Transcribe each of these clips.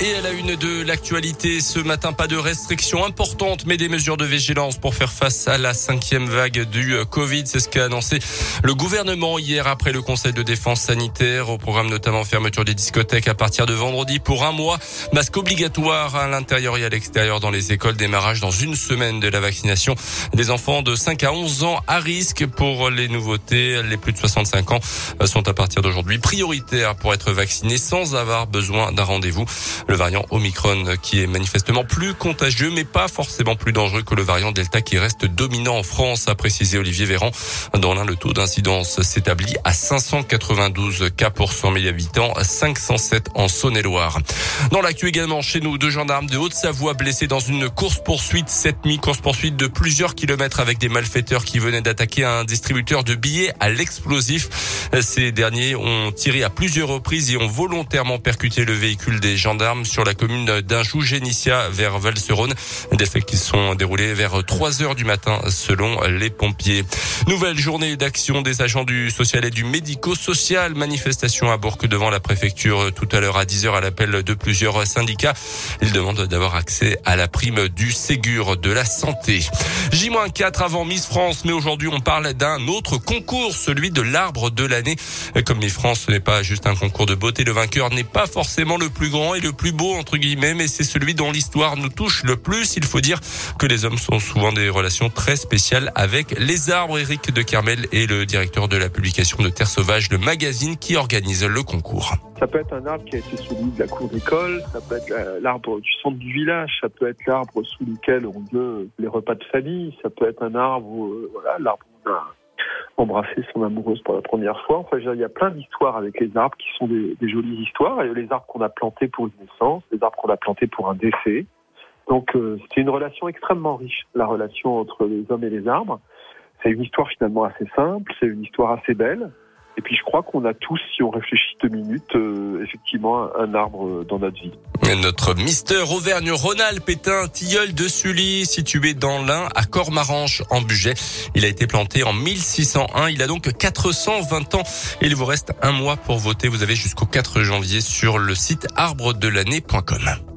Et à la une de l'actualité, ce matin, pas de restrictions importantes, mais des mesures de vigilance pour faire face à la cinquième vague du Covid. C'est ce qu'a annoncé le gouvernement hier après le Conseil de défense sanitaire. Au programme notamment fermeture des discothèques à partir de vendredi pour un mois. Masque obligatoire à l'intérieur et à l'extérieur dans les écoles. Démarrage dans une semaine de la vaccination des enfants de 5 à 11 ans à risque pour les nouveautés. Les plus de 65 ans sont à partir d'aujourd'hui prioritaires pour être vaccinés sans avoir besoin d'un rendez-vous. Le variant Omicron qui est manifestement plus contagieux mais pas forcément plus dangereux que le variant Delta qui reste dominant en France, a précisé Olivier Véran. Dans l'un, le taux d'incidence s'établit à 592 cas pour 100 000 habitants, 507 en Saône-et-Loire. Dans l'actu également, chez nous, deux gendarmes de Haute-Savoie blessés dans une course-poursuite cette nuit, course-poursuite de plusieurs kilomètres avec des malfaiteurs qui venaient d'attaquer un distributeur de billets à l'explosif. Ces derniers ont tiré à plusieurs reprises et ont volontairement percuté le véhicule des gendarmes sur la commune d'Injou, Génissia vers Valserone. Des faits qui sont déroulés vers 3 heures du matin selon les pompiers. Nouvelle journée d'action des agents du social et du médico-social. Manifestation à Bourg devant la préfecture tout à l'heure à 10 heures à l'appel de plusieurs syndicats. Ils demandent d'avoir accès à la prime du Ségur de la santé. J-4 avant Miss France, mais aujourd'hui on parle d'un autre concours, celui de l'arbre de l'année. Comme Miss France, ce n'est pas juste un concours de beauté. Le vainqueur n'est pas forcément le plus grand et le plus plus beau entre guillemets, mais c'est celui dont l'histoire nous touche le plus. Il faut dire que les hommes sont souvent des relations très spéciales avec les arbres. Eric de Carmel est le directeur de la publication de Terre Sauvage, le magazine qui organise le concours. Ça peut être un arbre qui a été celui de la cour d'école, ça peut être l'arbre du centre du village, ça peut être l'arbre sous lequel on veut les repas de famille, ça peut être un arbre, euh, voilà, l'arbre embrasser son amoureuse pour la première fois. Enfin, il y a plein d'histoires avec les arbres qui sont des, jolies histoires. Et les arbres qu'on a plantés pour une naissance, les arbres qu'on a plantés pour un décès. Donc, euh, c'est une relation extrêmement riche, la relation entre les hommes et les arbres. C'est une histoire finalement assez simple, c'est une histoire assez belle. Et puis je crois qu'on a tous, si on réfléchit deux minutes, euh, effectivement un arbre dans notre vie. notre Mister Auvergne-Rhône-Alpes tilleul de Sully situé dans l'Ain à Cormaranche en budget. Il a été planté en 1601. Il a donc 420 ans. Il vous reste un mois pour voter. Vous avez jusqu'au 4 janvier sur le site arbredelannée.com.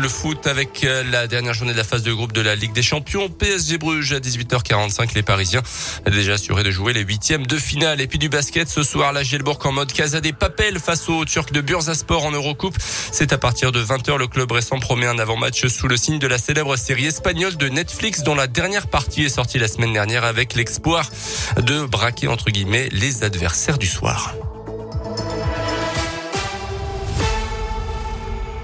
Le foot avec euh, la dernière journée de la phase de groupe de la Ligue des Champions. PSG Bruges à 18h45. Les Parisiens déjà assurés de jouer les huitièmes de finale. Et puis du basket ce soir, la Gielbourg en mode Casa des Papel face aux Turcs de Bursaspor en Eurocoupe. C'est à partir de 20h. Le club récent promet un avant-match sous le signe de la célèbre série espagnole de Netflix dont la dernière partie est sortie la semaine dernière avec l'espoir de braquer entre guillemets les adversaires du soir.